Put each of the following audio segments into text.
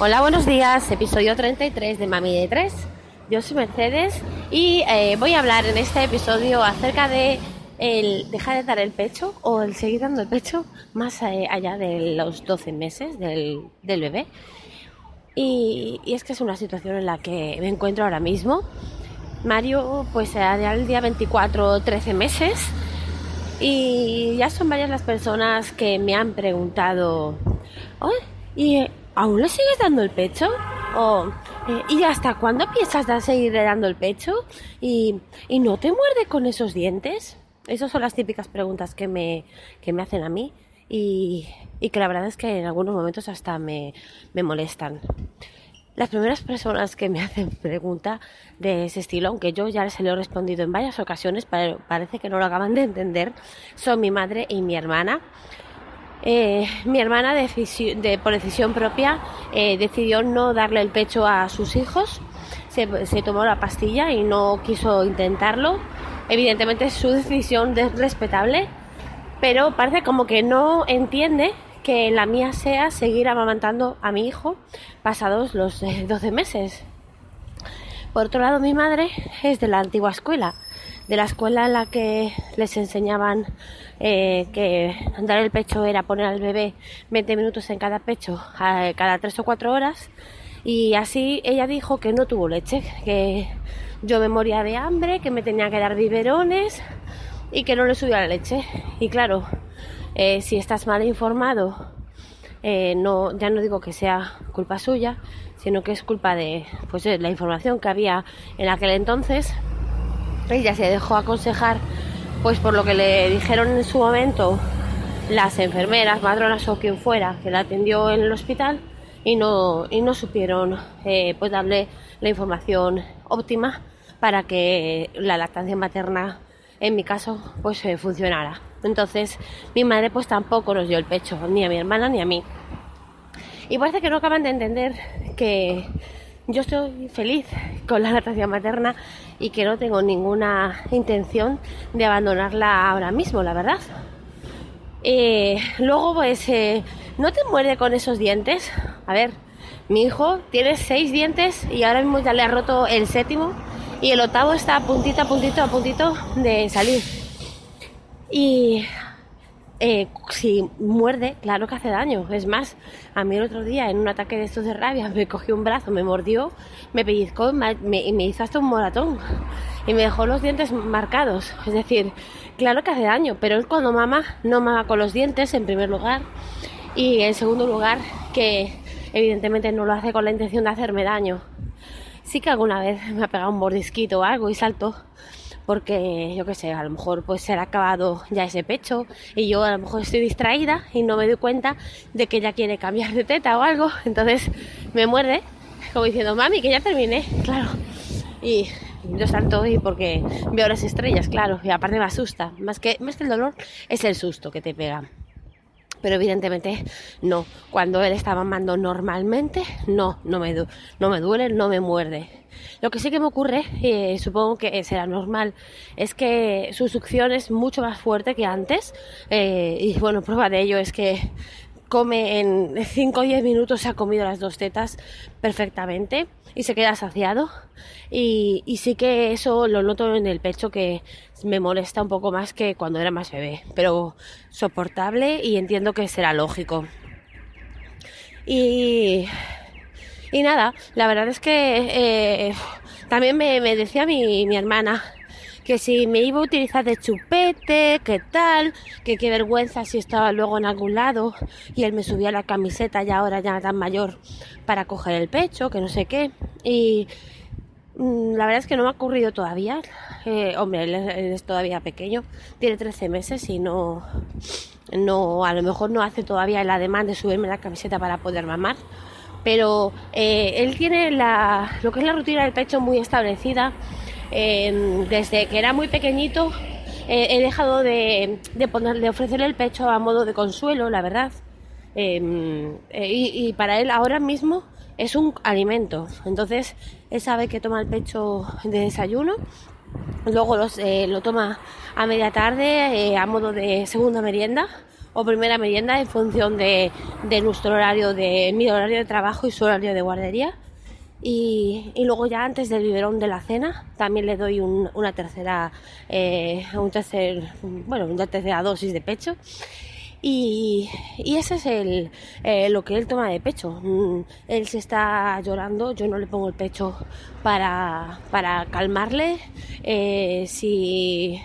Hola, buenos días. Episodio 33 de Mami de 3. Yo soy Mercedes y eh, voy a hablar en este episodio acerca de el dejar de dar el pecho o el seguir dando el pecho más eh, allá de los 12 meses del, bebé. Y, es que es una situación en la que me encuentro ahora mismo. Mario, pues el día 24 13 meses y ya son varias las personas que me han preguntado, ¿y aún le sigues dando el pecho? Eh, ¿y hasta cuándo piensas de seguir dando el pecho? ¿Y, ¿Y no te muerde con esos dientes? Esas son las típicas preguntas que me, que me hacen a mí y, y, que la verdad es que en algunos momentos hasta me, me molestan. Las primeras personas que me hacen pregunta de ese estilo, aunque yo ya se lo he respondido en varias ocasiones, pero parece que no lo acaban de entender, son mi madre y mi hermana. Eh, mi hermana, por decisión propia, eh, decidió no darle el pecho a sus hijos. Se, tomó la pastilla y no quiso intentarlo. Evidentemente es su decisión respetable, pero parece como que no entiende que la mía sea seguir amamantando a mi hijo pasados los 12 meses. Por otro lado, mi madre es de la antigua escuela, de la escuela en la que les enseñaban eh, que dar el pecho era poner al bebé 20 minutos en cada pecho, cada 3 o 4 horas, y así ella dijo que no tuvo leche, que yo me moría de hambre, que me tenía que dar biberones y que no le subía la leche. Y claro, eh, si estás mal informado, eh, no, ya no digo que sea culpa suya, sino que es culpa de, pues, la información que había en aquel entonces. Ella se dejó aconsejar, pues por lo que le dijeron en su momento las enfermeras, madronas o quien fuera que la atendió en el hospital y no, y no supieron eh, pues darle la información óptima para que la lactancia materna en mi caso pues eh, funcionara. Entonces mi madre pues tampoco nos dio el pecho, ni a mi hermana ni a mí. Y parece que no acaban de entender que yo estoy feliz con la lactancia materna y que no tengo ninguna intención de abandonarla ahora mismo, la verdad. Eh, luego, pues, eh, ¿no te muerde con esos dientes? A ver, mi hijo tiene seis dientes y ahora mismo ya le ha roto el séptimo y el octavo está a puntito, a puntito, a puntito de salir. Y eh, si muerde, claro que hace daño. Es más, a mí el otro día, en un ataque de estos de rabia, me cogió un brazo, me mordió, me pellizcó me, y me hizo hasta un moratón. Y me dejó los dientes marcados. Es decir, claro que hace daño, pero él cuando mama, no mama con los dientes, en primer lugar. Y en segundo lugar, que evidentemente no lo hace con la intención de hacerme daño. Sí que alguna vez me ha pegado un mordisquito o algo y salto porque yo qué sé, a lo mejor pues se ha acabado ya ese pecho y yo a lo mejor estoy distraída y no me doy cuenta de que ella quiere cambiar de teta o algo, entonces me muerde como diciendo, mami, que ya terminé, claro. Y yo salto y porque veo las estrellas, claro, y aparte me asusta, más que, más que el dolor es el susto que te pega pero evidentemente no. Cuando él está mamando normalmente, no, no me, no me duele, no me muerde. Lo que sí que me ocurre, eh, supongo que será normal, es que su succión es mucho más fuerte que antes. Eh, y bueno, prueba de ello es que come en 5 o 10 minutos, se ha comido las dos tetas perfectamente y se queda saciado. Y, sí que eso lo noto en el pecho que me molesta un poco más que cuando era más bebé, pero soportable y entiendo que será lógico. Y, y nada, la verdad es que eh, también me, me decía mi, mi hermana, que si me iba a utilizar de chupete, qué tal, que qué vergüenza si estaba luego en algún lado y él me subía la camiseta ya ahora ya tan mayor para coger el pecho, que no sé qué. Y mm, la verdad es que no me ha ocurrido todavía. Eh, hombre, él es, todavía pequeño, tiene 13 meses y no, no, a lo mejor no hace todavía el ademán de subirme la camiseta para poder mamar. Pero eh, él tiene la, lo que es la rutina del pecho muy establecida Em, desde que era muy pequeñito eh, he dejado de, de, ofrecerle el pecho a modo de consuelo, la verdad. Em, eh, y, para él ahora mismo es un alimento. Entonces él sabe que toma el pecho de desayuno, luego eh, lo toma a media tarde a modo de segunda merienda o primera merienda en función de, nuestro horario, de mi horario de trabajo y su horario de guardería. Y, luego ya antes del biberón de la cena también le doy una tercera, eh, un bueno, una tercera dosis de pecho. Y, ese es el, eh, lo que él toma de pecho. Mm, él se está llorando, yo no le pongo el pecho para, para calmarle. Eh, si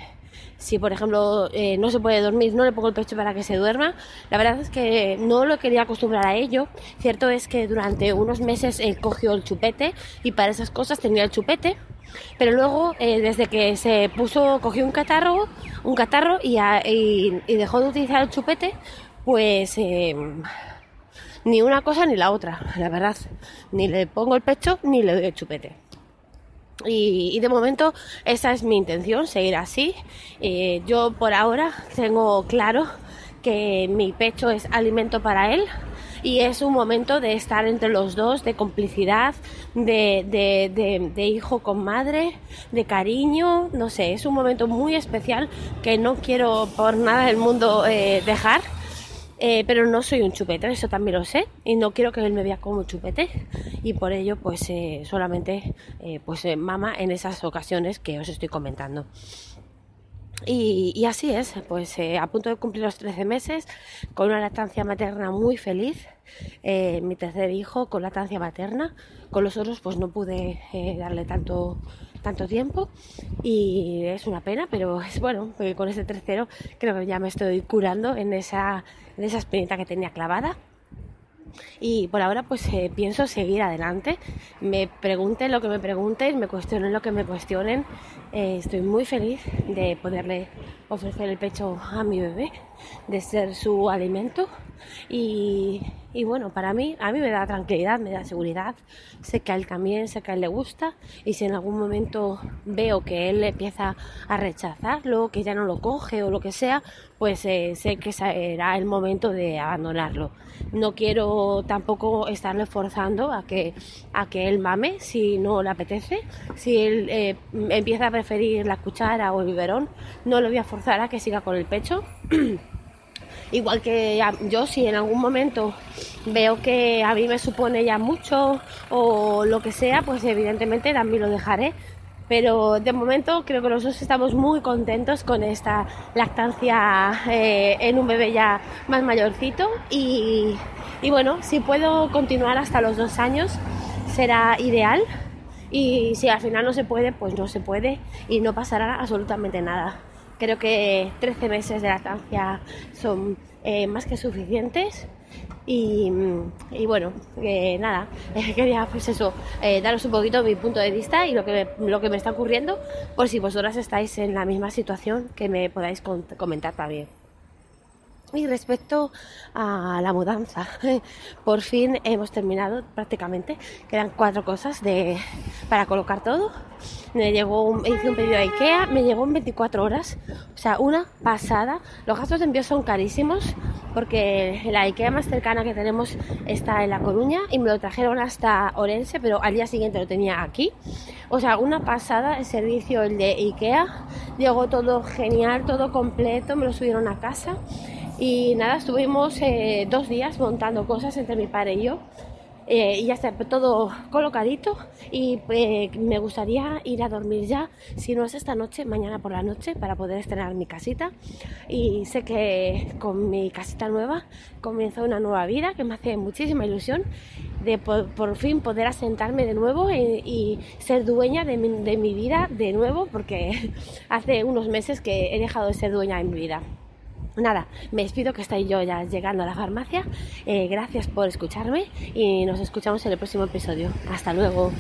si por ejemplo eh, no se puede dormir, no le pongo el pecho para que se duerma. La verdad es que no lo quería acostumbrar a ello. Cierto es que durante unos meses él cogió el chupete y para esas cosas tenía el chupete. Pero luego, eh, desde que se puso, cogió un catarro, un catarro y, y, dejó de utilizar el chupete, pues eh, ni una cosa ni la otra, la verdad. Ni le pongo el pecho ni le doy el chupete. Y, de momento esa es mi intención, seguir así. Eh, yo por ahora tengo claro que mi pecho es alimento para él y es un momento de estar entre los dos, de complicidad, de, hijo con madre, de cariño, no sé, es un momento muy especial que no quiero por nada del mundo eh, dejar eh, pero no soy un chupete, eso también lo sé, y no quiero que él me vea como chupete, y por ello, pues eh, solamente eh, pues mama en esas ocasiones que os estoy comentando. Y, así es, pues a punto de cumplir los 13 meses, con una lactancia materna muy feliz, mi tercer hijo con lactancia materna, con los otros pues no pude darle tanto tanto tiempo y es una pena, pero es bueno, porque con este tercero creo que ya me estoy curando en esa, en esa espinita que tenía clavada. Y por ahora pues eh, pienso seguir adelante. Me pregunten lo que me pregunten, me cuestionen lo que me cuestionen. Eh, estoy muy feliz de poderle ofrecer el pecho a mi bebé, de ser su alimento y, bueno, para mí, a mí me da tranquilidad, me da seguridad. Sé que a él también, sé que a él le gusta. Y si en algún momento veo que él empieza a rechazarlo, que ya no lo coge o lo que sea, pues eh, sé que será el momento de abandonarlo. No quiero tampoco estarle forzando a que, a que él mame si no le apetece. Si él eh, empieza a preferir la cuchara o el biberón, no lo voy a forzar a que siga con el pecho. Igual que yo, si en algún momento veo que a mí me supone ya mucho o lo que sea, pues evidentemente también lo dejaré. Pero de momento creo que nosotros estamos muy contentos con esta lactancia eh, en un bebé ya más mayorcito. Y, y bueno, si puedo continuar hasta los dos años, será ideal. Y si al final no se puede, pues no se puede y no pasará absolutamente nada. Creo que 13 meses de lactancia son eh, más que suficientes. Y, bueno, eh, nada, quería pues eso, eh, daros un poquito mi punto de vista y lo que, me, lo que me está ocurriendo, por si vosotras estáis en la misma situación, que me podáis comentar también. Y respecto a la mudanza, por fin hemos terminado prácticamente. Quedan cuatro cosas de, para colocar todo. Me llegó un, hice un pedido a Ikea, me llegó en 24 horas. O sea, una pasada. Los gastos de envío son carísimos porque la Ikea más cercana que tenemos está en La Coruña y me lo trajeron hasta Orense, pero al día siguiente lo tenía aquí. O sea, una pasada el servicio el de Ikea. Llegó todo genial, todo completo, me lo subieron a casa. Y nada, estuvimos eh, dos días montando cosas entre mi padre y yo. Eh, y ya está todo colocadito y eh, me gustaría ir a dormir ya, si no es esta noche, mañana por la noche, para poder estrenar mi casita. Y sé que con mi casita nueva comienza una nueva vida que me hace muchísima ilusión de por, fin poder asentarme de nuevo y, ser dueña de mi, de mi vida de nuevo, porque hace unos meses que he dejado de ser dueña de mi vida. Nada, me despido que estoy yo ya llegando a la farmacia. Eh, gracias por escucharme y nos escuchamos en el próximo episodio. Hasta luego.